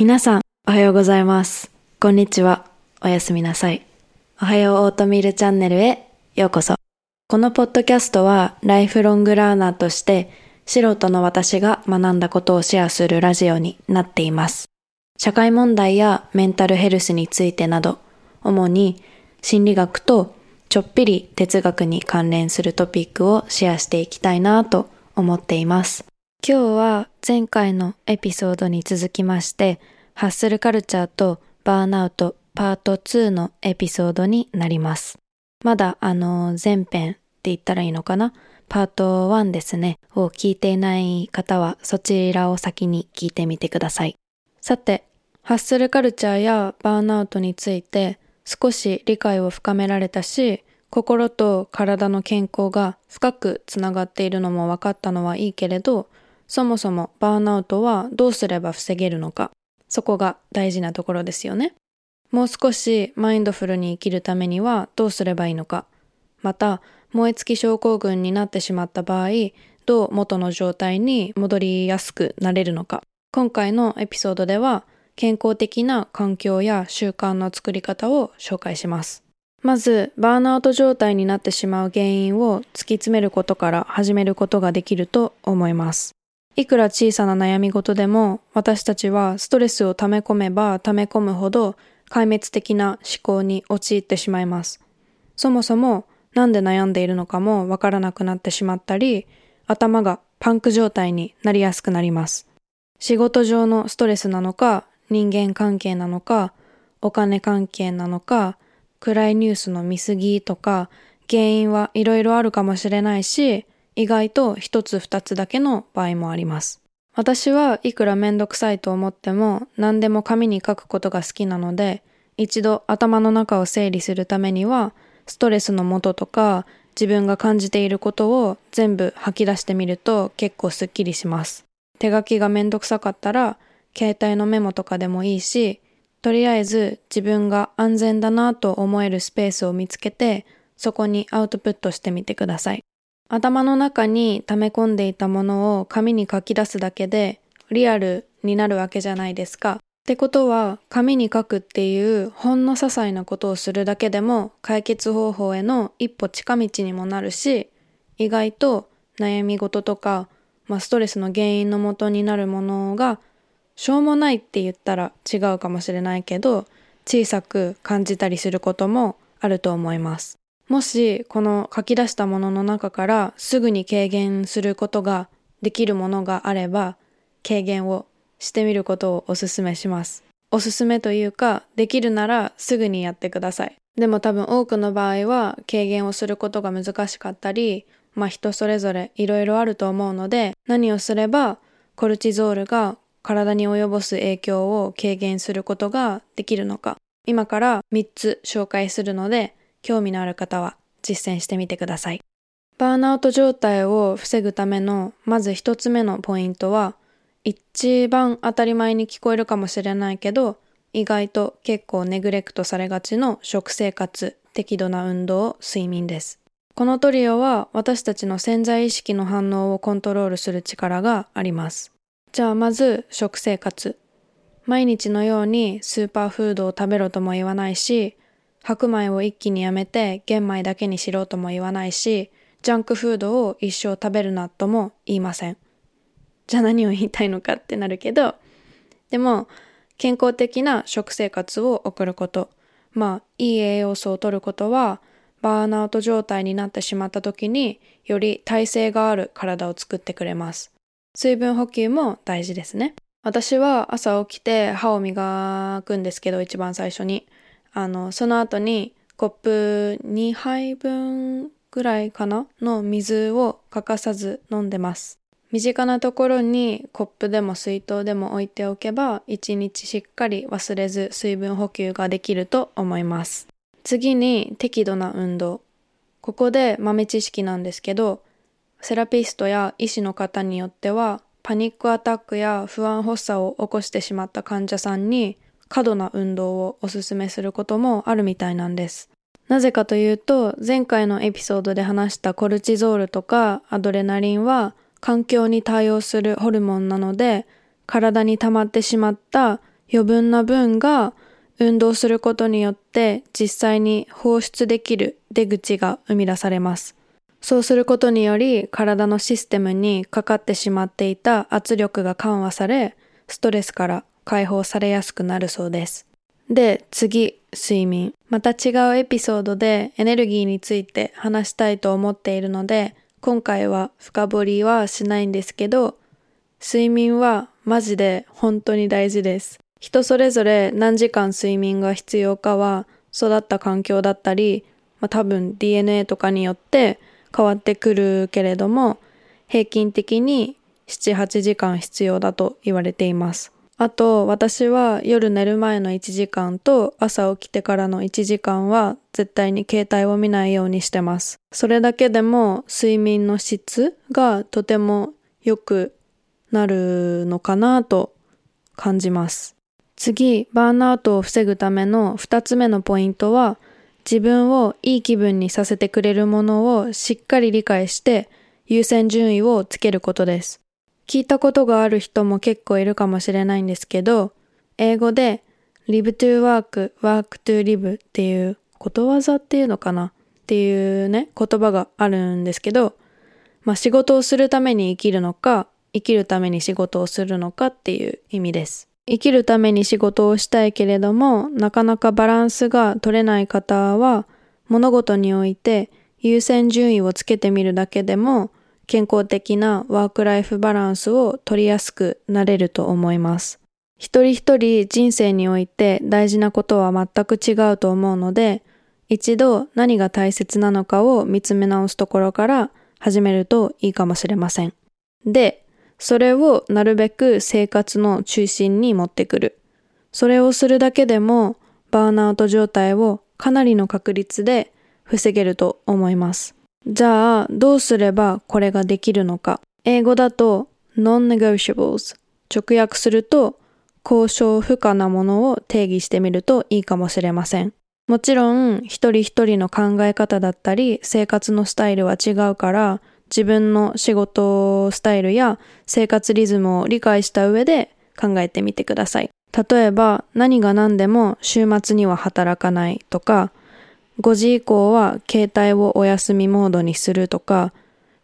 皆さん、おはようございます。こんにちは。おやすみなさい。おはようオートミールチャンネルへようこそ。このポッドキャストはライフロングラーナーとして素人の私が学んだことをシェアするラジオになっています。社会問題やメンタルヘルスについてなど、主に心理学とちょっぴり哲学に関連するトピックをシェアしていきたいなと思っています。今日は前回のエピソードに続きまして、ハッスルカルチャーとバーンアウトパート2のエピソードになります。まだあの前編って言ったらいいのかな？パート1ですね、を聞いていない方はそちらを先に聞いてみてください。さて、ハッスルカルチャーやバーンアウトについて少し理解を深められたし、心と体の健康が深くつながっているのも分かったのはいいけれど、そもそもバーンアウトはどうすれば防げるのか、そこが大事なところですよね。もう少しマインドフルに生きるためにはどうすればいいのか、また燃え尽き症候群になってしまった場合、どう元の状態に戻りやすくなれるのか。今回のエピソードでは健康的な環境や習慣の作り方を紹介します。まず、バーンアウト状態になってしまう原因を突き詰めることから始めることができると思います。いくら小さな悩み事でも私たちはストレスを溜め込めば溜め込むほど壊滅的な思考に陥ってしまいます。そもそもなんで悩んでいるのかもわからなくなってしまったり、頭がパンク状態になりやすくなります。仕事上のストレスなのか、人間関係なのか、お金関係なのか、暗いニュースの見過ぎとか、原因はいろいろあるかもしれないし、意外と一つ二つだけの場合もあります。私はいくらめんどくさいと思っても何でも紙に書くことが好きなので、一度頭の中を整理するためには、ストレスの元とか自分が感じていることを全部吐き出してみると結構スッキリします。手書きがめんどくさかったら、携帯のメモとかでもいいし、とりあえず自分が安全だなと思えるスペースを見つけて、そこにアウトプットしてみてください。頭の中に溜め込んでいたものを紙に書き出すだけでリアルになるわけじゃないですか。ってことは紙に書くっていうほんの些細なことをするだけでも解決方法への一歩近道にもなるし意外と悩み事とか、まあ、ストレスの原因の元になるものがしょうもないって言ったら違うかもしれないけど小さく感じたりすることもあると思います。もしこの書き出したものの中からすぐに軽減することができるものがあれば軽減をしてみることをおすすめします。おすすめというかできるならすぐにやってください。でも多分多くの場合は軽減をすることが難しかったりまあ人それぞれいろいろあると思うので何をすればコルチゾールが体に及ぼす影響を軽減することができるのか今から3つ紹介するので興味のある方は実践してみてください。バーンアウト状態を防ぐためのまず一つ目のポイントは一番当たり前に聞こえるかもしれないけど意外と結構ネグレクトされがちの食生活、適度な運動、睡眠です。このトリオは私たちの潜在意識の反応をコントロールする力があります。じゃあまず食生活。毎日のようにスーパーフードを食べろとも言わないし、白米を一気にやめて玄米だけにしろとも言わないし、ジャンクフードを一生食べるなとも言いません。じゃあ何を言いたいのかってなるけど、でも健康的な食生活を送ること、まあいい栄養素を取ることは、バーンアウト状態になってしまった時により耐性がある体を作ってくれます。水分補給も大事ですね。私は朝起きて歯を磨くんですけど、一番最初に。あの、その後にコップ2杯分ぐらいかなの水を欠かさず飲んでます。身近なところにコップでも水筒でも置いておけば、一日しっかり忘れず水分補給ができると思います。次に適度な運動。ここで豆知識なんですけど、セラピストや医師の方によっては、パニックアタックや不安発作を起こしてしまった患者さんに過度な運動をおすすめすることもあるみたいなんです。なぜかというと、前回のエピソードで話したコルチゾールとかアドレナリンは環境に対応するホルモンなので、体に溜まってしまった余分な分が運動することによって実際に放出できる出口が生み出されます。そうすることにより体のシステムにかかってしまっていた圧力が緩和され、ストレスから解放されやすくなるそうです。で、次、睡眠。また違うエピソードでエネルギーについて話したいと思っているので、今回は深掘りはしないんですけど、睡眠はマジで本当に大事です。人それぞれ何時間睡眠が必要かは育った環境だったり、まあ、多分 DNA とかによって変わってくるけれども、平均的に7、8時間必要だと言われています。あと、私は夜寝る前の1時間と朝起きてからの1時間は絶対に携帯を見ないようにしてます。それだけでも睡眠の質がとても良くなるのかなと感じます。次、バーンアウトを防ぐための2つ目のポイントは、自分をいい気分にさせてくれるものをしっかり理解して優先順位をつけることです。聞いたことがある人も結構いるかもしれないんですけど、英語で live to work, work to live っていうことわざっていうのかな？っていうね、言葉があるんですけど、まあ仕事をするために生きるのか、生きるために仕事をするのかっていう意味です。生きるために仕事をしたいけれども、なかなかバランスが取れない方は、物事において優先順位をつけてみるだけでも、健康的なワークライフバランスを取りやすくなれると思います。一人一人人生において大事なことは全く違うと思うので、一度何が大切なのかを見つめ直すところから始めるといいかもしれません。で、それをなるべく生活の中心に持ってくる。それをするだけでもバーンアウト状態をかなりの確率で防げると思います。じゃあ、どうすればこれができるのか。英語だと non-negotiables 直訳すると交渉不可なものを定義してみるといいかもしれません。もちろん一人一人の考え方だったり生活のスタイルは違うから自分の仕事スタイルや生活リズムを理解した上で考えてみてください。例えば何が何でも週末には働かないとか、5時以降は携帯をお休みモードにするとか、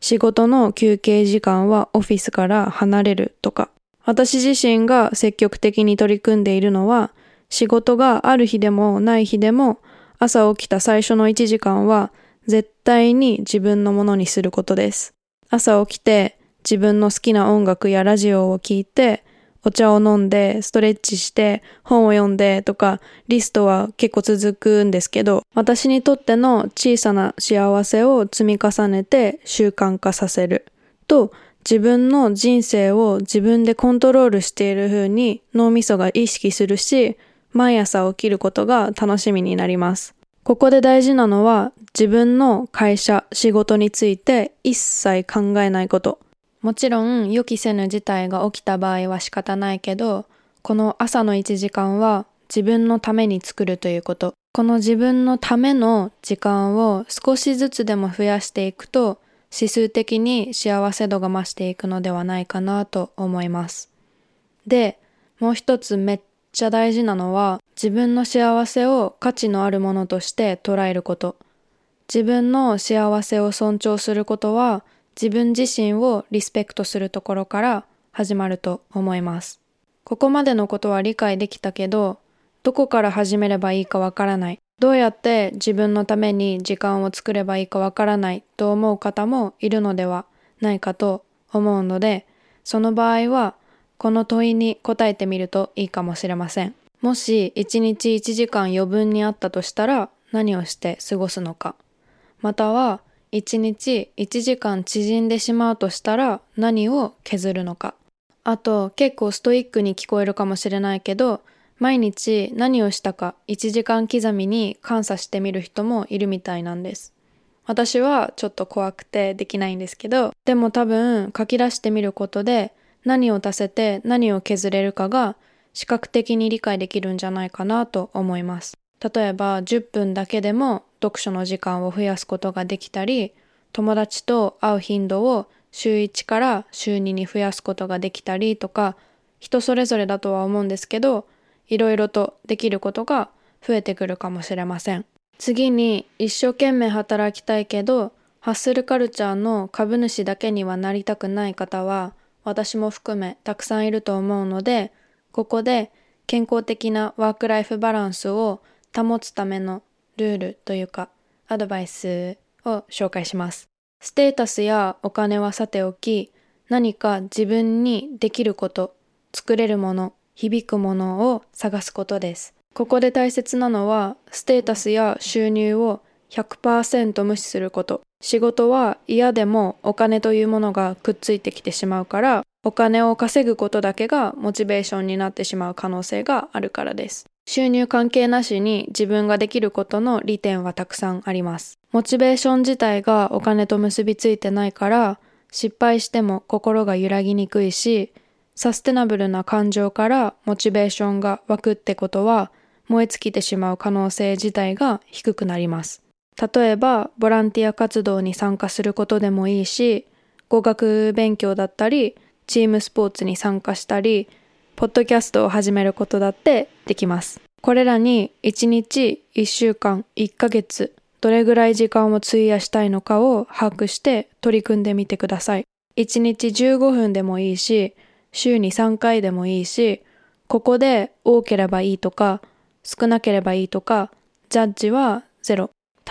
仕事の休憩時間はオフィスから離れるとか、私自身が積極的に取り組んでいるのは、仕事がある日でもない日でも朝起きた最初の1時間は絶対に自分のものにすることです。朝起きて自分の好きな音楽やラジオを聴いて、お茶を飲んで、ストレッチして、本を読んでとか、リストは結構続くんですけど、私にとっての小さな幸せを積み重ねて習慣化させる。と、自分の人生を自分でコントロールしている風に脳みそが意識するし、毎朝起きることが楽しみになります。ここで大事なのは自分の会社、仕事について一切考えないこと。もちろん予期せぬ事態が起きた場合は仕方ないけど、この朝の1時間は自分のために作るということ。この自分のための時間を少しずつでも増やしていくと、指数的に幸せ度が増していくのではないかなと思います。で、もう一つめっちゃ大事なのは自分の幸せを価値のあるものとして捉えること。自分の幸せを尊重することは自分自身をリスペクトするところから始まると思います。ここまでのことは理解できたけど、どこから始めればいいかわからない。どうやって自分のために時間を作ればいいかわからないと思う方もいるのではないかと思うので、その場合はこの問いに答えてみるといいかもしれません。もし1日1時間余分にあったとしたら何をして過ごすのか。または1日1時間縮んでしまうとしたら何を削るのか。あと結構ストイックに聞こえるかもしれないけど毎日何をしたか1時間刻みに監査してみる人もいるみたいなんです。私はちょっと怖くてできないんですけど、でも多分書き出してみることで何を足せて何を削れるかが視覚的に理解できるんじゃないかなと思います。例えば10分だけでも読書の時間を増やすことができたり、友達と会う頻度を週1から週2に増やすことができたりとか、人それぞれだとは思うんですけど、いろいろとできることが増えてくるかもしれません。次に一生懸命働きたいけどハッスルカルチャーの株主だけにはなりたくない方は私も含めたくさんいると思うのでここで健康的なワークライフバランスを保つためのルールというかアドバイスを紹介します。ステータスやお金はさておき何か自分にできること、作れるもの、響くものを探すことです。ここで大切なのはステータスや収入を100%無視すること。仕事は嫌でもお金というものがくっついてきてしまうからお金を稼ぐことだけがモチベーションになってしまう可能性があるからです。収入関係なしに自分ができることの利点はたくさんあります。モチベーション自体がお金と結びついてないから失敗しても心が揺らぎにくいしサステナブルな感情からモチベーションが湧くってことは燃え尽きてしまう可能性自体が低くなります。例えばボランティア活動に参加することでもいいし語学勉強だったりチームスポーツに参加したりポッドキャストを始めることだってできます。これらに1日、1週間、1ヶ月、どれぐらい時間を費やしたいのかを把握して取り組んでみてください。1日15分でもいいし、週に3回でもいいし、ここで多ければいいとか、少なければいいとか、ジャッジはゼロ。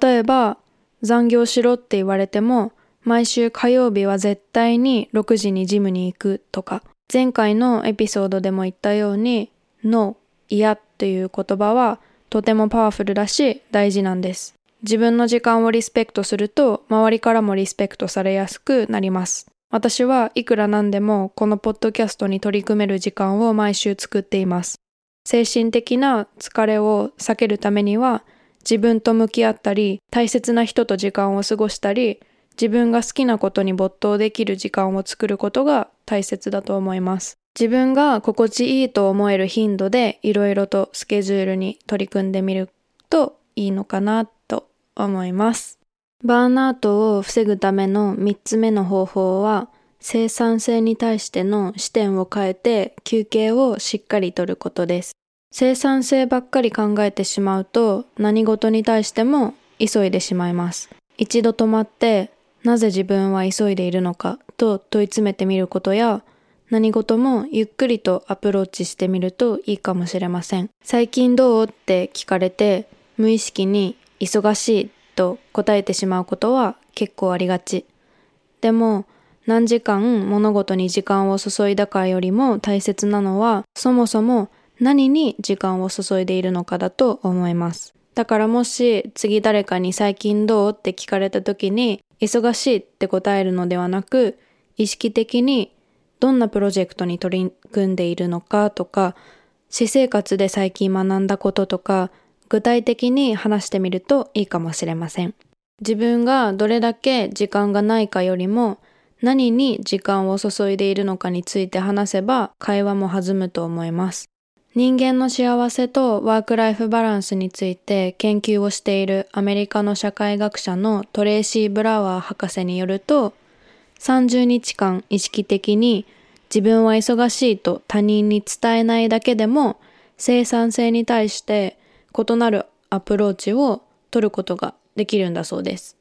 例えば、残業しろって言われても、毎週火曜日は絶対に6時にジムに行くとか、前回のエピソードでも言ったように、No、嫌っていう言葉はとてもパワフルだし大事なんです。自分の時間をリスペクトすると周りからもリスペクトされやすくなります。私はいくらなんでもこのポッドキャストに取り組める時間を毎週作っています。精神的な疲れを避けるためには自分と向き合ったり大切な人と時間を過ごしたり自分が好きなことに没頭できる時間を作ることが大切だと思います。自分が心地いいと思える頻度でいろいろとスケジュールに取り組んでみるといいのかなと思います。バーンアウトを防ぐための3つ目の方法は生産性に対しての視点を変えて休憩をしっかりとることです。生産性ばっかり考えてしまうと何事に対しても急いでしまいます。一度止まってなぜ自分は急いでいるのかと問い詰めてみることや、何事もゆっくりとアプローチしてみるといいかもしれません。最近どうって聞かれて、無意識に忙しいと答えてしまうことは結構ありがち。でも、何時間物事に時間を注いだかよりも大切なのは、そもそも何に時間を注いでいるのかだと思います。だからもし次誰かに最近どうって聞かれた時に忙しいって答えるのではなく、意識的にどんなプロジェクトに取り組んでいるのかとか、私生活で最近学んだこととか、具体的に話してみるといいかもしれません。自分がどれだけ時間がないかよりも、何に時間を注いでいるのかについて話せば会話も弾むと思います。人間の幸せとワークライフバランスについて研究をしているアメリカの社会学者のトレーシー・ブラワー博士によると、30日間意識的に自分は忙しいと他人に伝えないだけでも生産性に対して異なるアプローチを取ることができるんだそうです。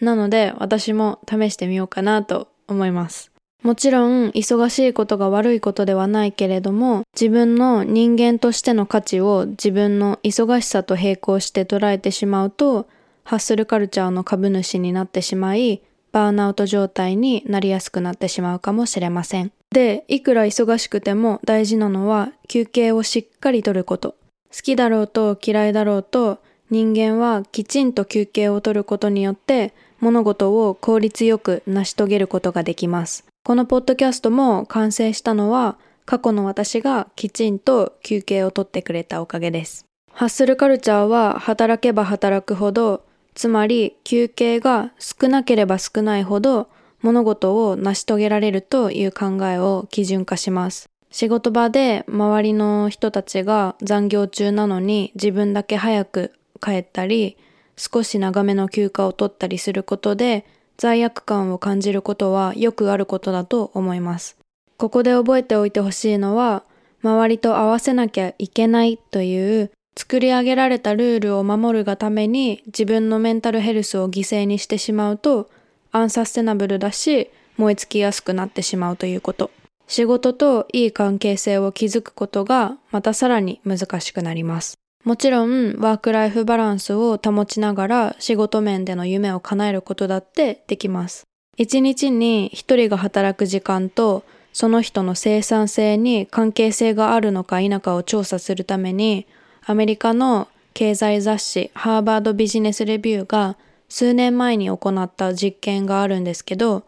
なので私も試してみようかなと思います。もちろん忙しいことが悪いことではないけれども自分の人間としての価値を自分の忙しさと並行して捉えてしまうとハッスルカルチャーの株主になってしまいバーンアウト状態になりやすくなってしまうかもしれません。で、いくら忙しくても大事なのは休憩をしっかりとること。好きだろうと嫌いだろうと人間はきちんと休憩をとることによって物事を効率よく成し遂げることができます。このポッドキャストも完成したのは過去の私がきちんと休憩をとってくれたおかげです。ハッスルカルチャーは働けば働くほど、つまり休憩が少なければ少ないほど物事を成し遂げられるという考えを基準化します。仕事場で周りの人たちが残業中なのに自分だけ早く帰ったり、少し長めの休暇を取ったりすることで罪悪感を感じることはよくあることだと思います。ここで覚えておいてほしいのは、周りと合わせなきゃいけないという作り上げられたルールを守るがために自分のメンタルヘルスを犠牲にしてしまうとアンサステナブルだし燃え尽きやすくなってしまうということ。仕事といい関係性を築くことがまたさらに難しくなります。もちろんワークライフバランスを保ちながら仕事面での夢を叶えることだってできます。一日に一人が働く時間とその人の生産性に関係性があるのか否かを調査するためにアメリカの経済雑誌ハーバードビジネスレビューが数年前に行った実験があるんですけど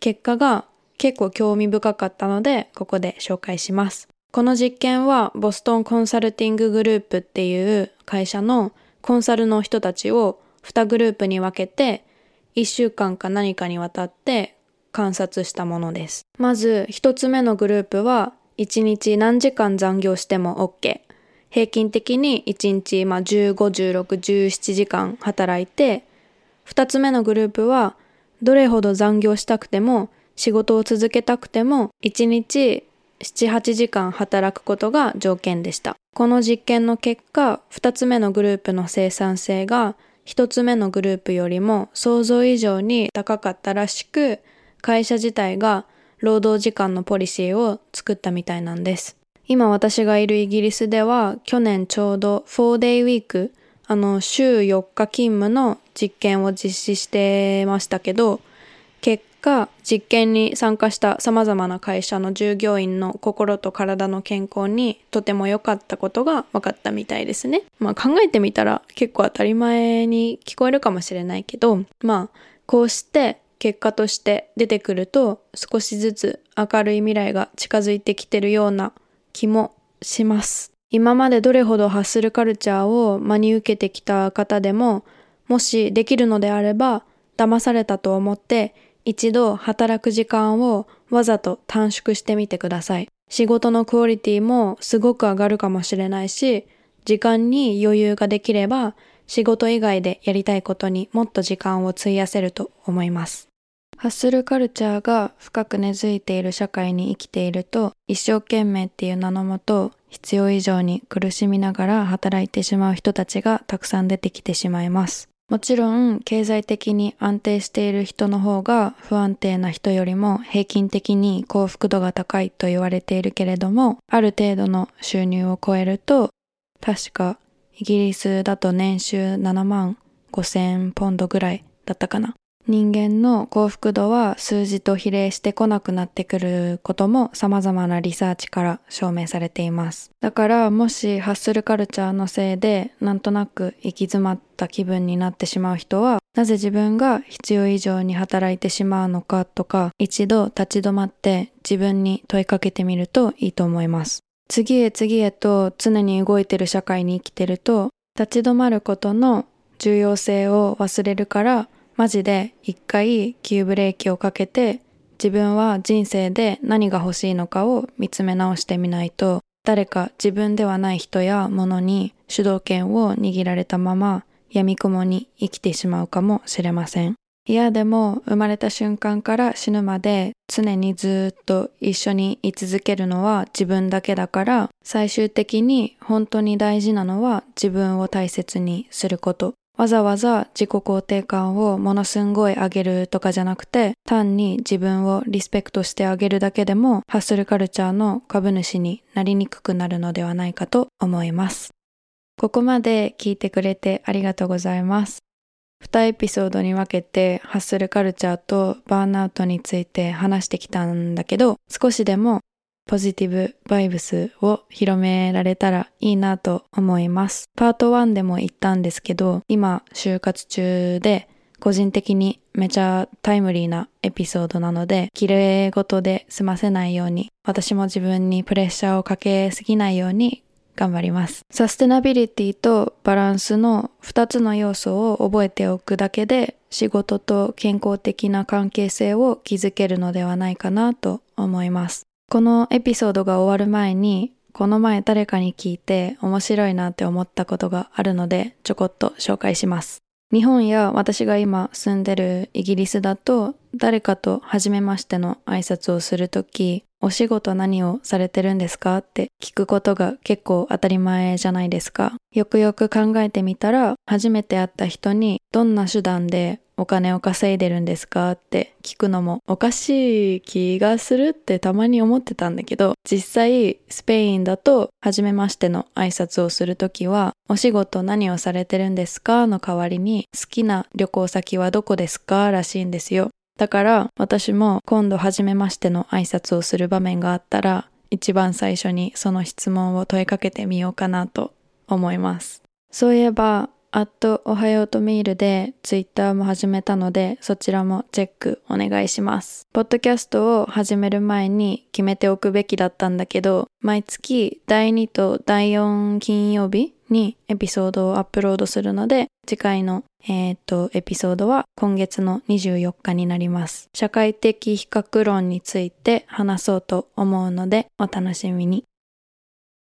結果が結構興味深かったのでここで紹介します。この実験はボストンコンサルティンググループっていう会社のコンサルの人たちを2グループに分けて1週間か何かにわたって観察したものです。まず1つ目のグループは1日何時間残業しても OK。平均的に1日まあ15、16、17時間働いて2つ目のグループはどれほど残業したくても仕事を続けたくても1日7、8時間働くことが条件でした。この実験の結果、2つ目のグループの生産性が1つ目のグループよりも想像以上に高かったらしく、会社自体が労働時間のポリシーを作ったみたいなんです。今私がいるイギリスでは去年ちょうど 4day week あの週4日勤務の実験を実施してましたけど結果実験に参加した様々な会社の従業員の心と体の健康にとても良かったことが分かったみたいですね。まあ考えてみたら結構当たり前に聞こえるかもしれないけど、まあこうして結果として出てくると少しずつ明るい未来が近づいてきてるような気もします。今までどれほどハッスルカルチャーを真に受けてきた方でも、もしできるのであれば、騙されたと思って一度働く時間をわざと短縮してみてください。仕事のクオリティもすごく上がるかもしれないし、時間に余裕ができれば仕事以外でやりたいことにもっと時間を費やせると思います。ハッスルカルチャーが深く根付いている社会に生きていると一生懸命っていう名のもと必要以上に苦しみながら働いてしまう人たちがたくさん出てきてしまいます。もちろん経済的に安定している人の方が不安定な人よりも平均的に幸福度が高いと言われているけれどもある程度の収入を超えると確かイギリスだと年収7万5千ポンドぐらいだったかな。人間の幸福度は数字と比例してこなくなってくることも様々なリサーチから証明されています。だからもしハッスルカルチャーのせいでなんとなく行き詰まった気分になってしまう人はなぜ自分が必要以上に働いてしまうのかとか一度立ち止まって自分に問いかけてみるといいと思います。次へ次へと常に動いてる社会に生きてると立ち止まることの重要性を忘れるからマジで一回急ブレーキをかけて自分は人生で何が欲しいのかを見つめ直してみないと誰か自分ではない人や物に主導権を握られたまま闇雲に生きてしまうかもしれません。いやでも生まれた瞬間から死ぬまで常にずっと一緒に居続けるのは自分だけだから最終的に本当に大事なのは自分を大切にすることわざわざ自己肯定感をものすんごい上げるとかじゃなくて、単に自分をリスペクトしてあげるだけでも、ハッスルカルチャーの株主になりにくくなるのではないかと思います。ここまで聞いてくれてありがとうございます。2エピソードに分けてハッスルカルチャーとバーンアウトについて話してきたんだけど、少しでもポジティブバイブスを広められたらいいなと思います。パート1でも言ったんですけど、今就活中で個人的にめちゃタイムリーなエピソードなので、綺麗事で済ませないように、私も自分にプレッシャーをかけすぎないように頑張ります。サステナビリティとバランスの2つの要素を覚えておくだけで仕事と健康的な関係性を築けるのではないかなと思います。このエピソードが終わる前に、この前誰かに聞いて面白いなって思ったことがあるので、ちょこっと紹介します。日本や私が今住んでるイギリスだと、誰かと初めましての挨拶をするとき、お仕事何をされてるんですかって聞くことが結構当たり前じゃないですか。よくよく考えてみたら、初めて会った人にどんな手段でお金を稼いでるんですか？って聞くのもおかしい気がするってたまに思ってたんだけど、実際スペインだと初めましての挨拶をするときは、お仕事何をされてるんですか？の代わりに好きな旅行先はどこですか？らしいんですよ。だから私も今度初めましての挨拶をする場面があったら、一番最初にその質問を問いかけてみようかなと思います。そういえば、アットおはようとメールでツイッターも始めたのでそちらもチェックお願いします。ポッドキャストを始める前に決めておくべきだったんだけど毎月第2と第4金曜日にエピソードをアップロードするので次回のえっ、と、エピソードは今月の24日になります。社会的比較論について話そうと思うのでお楽しみに。